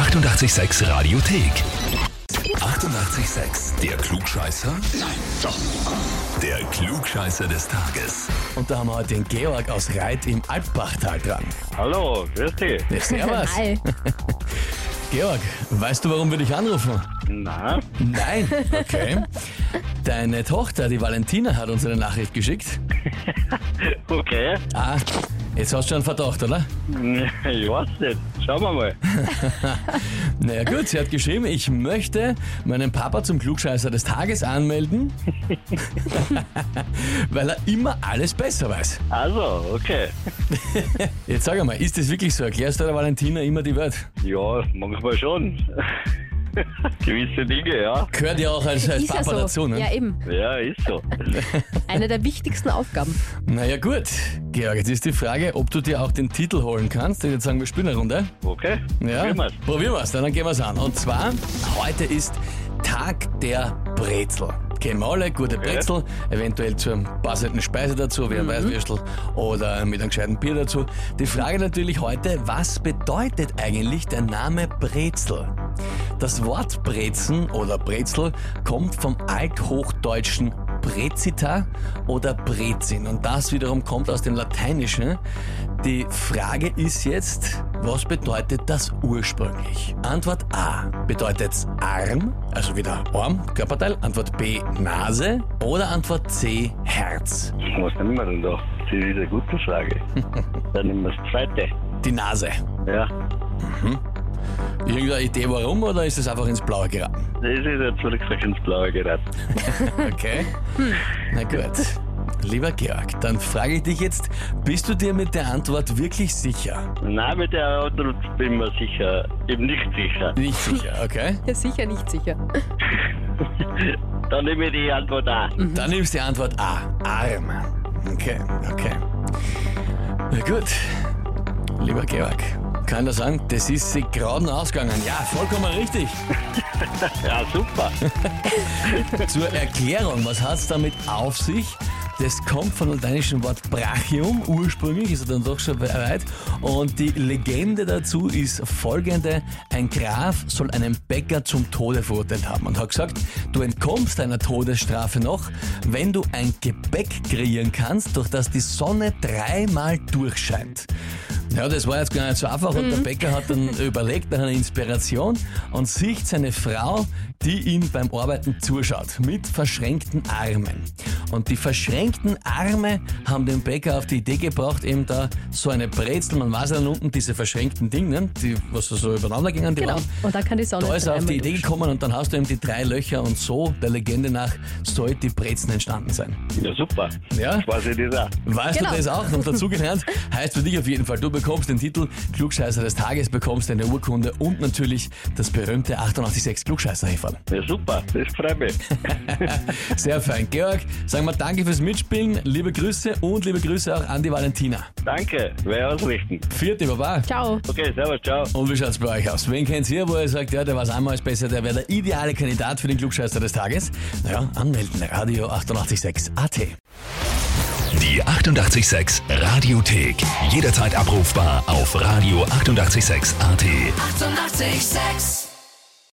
886 Radiothek. 88,6. Der Klugscheißer? Nein, doch. Der Klugscheißer des Tages. Und da haben wir heute den Georg aus Reit im Alpbachtal dran. Hallo, grüß dich. Ja, servus. Hi. Georg, weißt du, warum wir dich anrufen? Na, Nein. Okay. Deine Tochter, die Valentina, hat uns eine Nachricht geschickt. okay. Ah, jetzt hast du schon einen Verdacht, oder? Ich weiß nicht. Schauen wir mal. Naja gut, sie hat geschrieben, ich möchte meinen Papa zum Klugscheißer des Tages anmelden, weil er immer alles besser weiß. Also, okay. Jetzt sag einmal, ist das wirklich so? Erklärst du der Valentina immer die Welt? Ja, manchmal schon. Gewisse Dinge, ja. Gehört ja auch als, als Ist ja Papa so. dazu, ne? Ja, eben. Ja, ist so. Eine der wichtigsten Aufgaben. Naja gut, Georg, jetzt ist die Frage, ob du dir auch den Titel holen kannst. Ich würde sagen, wir spielen eine Runde. Okay. Ja, Probieren wir's. probieren wir's, dann gehen wir's an. Und zwar, heute ist Tag der Brezel. Kennen wir alle, gute Brezel, eventuell zur passenden Speise dazu, wie ein Weißwürstel oder mit einem gescheiten Bier dazu. Die Frage natürlich heute, was bedeutet eigentlich der Name Brezel? Das Wort Brezen oder Brezel kommt vom althochdeutschen Brezita oder Brezin und das wiederum kommt aus dem Lateinischen. Die Frage ist jetzt, was bedeutet das ursprünglich? Antwort A bedeutet Arm, also wieder Arm, Körperteil. Antwort B Nase oder Antwort C Herz. Was nehmen wir denn da? Das ist eine gute Frage. Dann nehmen wir das zweite. Die Nase. Ja. Irgendeine Idee warum oder ist es einfach ins Blaue geraten? Das ist jetzt, wie gesagt, ins Blaue geraten. Okay. Na gut. Lieber Georg, dann frage ich dich jetzt, bist du dir mit der Antwort wirklich sicher? Nein, mit der Antwort bin ich mir sicher, eben nicht sicher. Nicht sicher, okay? Ja, sicher nicht sicher. Dann nehme ich die Antwort A. Dann nimmst du die Antwort A. Arm. Okay, okay. Na gut. Lieber Georg, kann ich sagen, das ist sie gerade noch ausgegangen. Ja, vollkommen richtig. Ja, super. Zur Erklärung, was hat es damit auf sich? Das kommt vom lateinischen Wort Brachium, ursprünglich ist er dann doch schon weit. Und die Legende dazu ist folgende. Ein Graf soll einen Bäcker zum Tode verurteilt haben und hat gesagt, du entkommst einer Todesstrafe noch, wenn du ein Gebäck kreieren kannst, durch das die Sonne dreimal durchscheint. Ja, das war jetzt gar nicht so einfach und der Bäcker hat dann überlegt nach einer Inspiration und sieht seine Frau, die ihm beim Arbeiten zuschaut, mit verschränkten Armen. Und die verschränkten Arme haben den Bäcker auf die Idee gebracht, eben da so eine Brezel, man weiß ja dann unten diese verschränkten Dinge, die was so übereinander gingen, die Genau. waren. Und da kann die Sonne Da ist er auf die Idee durch. gekommen und dann hast du eben die drei Löcher und so, der Legende nach, soll die Brezen entstanden sein. Ja, super. Ja? Weiß ich das auch. Weißt Genau. du das auch? Und dazugelernt heißt für dich auf jeden Fall, du bekommst den Titel Klugscheißer des Tages, bekommst eine Urkunde und natürlich das berühmte 886 klugscheißer -Häferl. Ja, super. Das freut mich. Sehr fein. Georg, sagen wir danke fürs Mitspielen, liebe Grüße und liebe Grüße auch an die Valentina. Danke. Wer ausrichten. Vierte Baba. Ciao. Okay, servus, ciao. Und wie schaut's bei euch aus? Wen kennt ihr, wo ihr sagt, ja, der war einmal besser, der wäre der ideale Kandidat für den Klugscheißer des Tages? Naja, anmelden, Radio 886 AT. Die 88,6 Radiothek. Jederzeit abrufbar auf radio886.at. 88,6. Eighty-eight, sex.